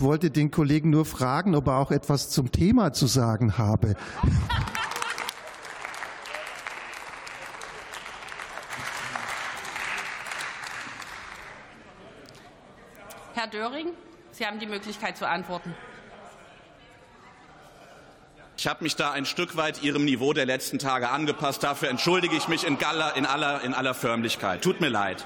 wollte den Kollegen nur fragen, ob er auch etwas zum Thema zu sagen habe. Herr Döring, Sie haben die Möglichkeit zu antworten. Ich habe mich da ein Stück weit Ihrem Niveau der letzten Tage angepasst. Dafür entschuldige ich mich in aller, in aller, in aller Förmlichkeit. Tut mir leid.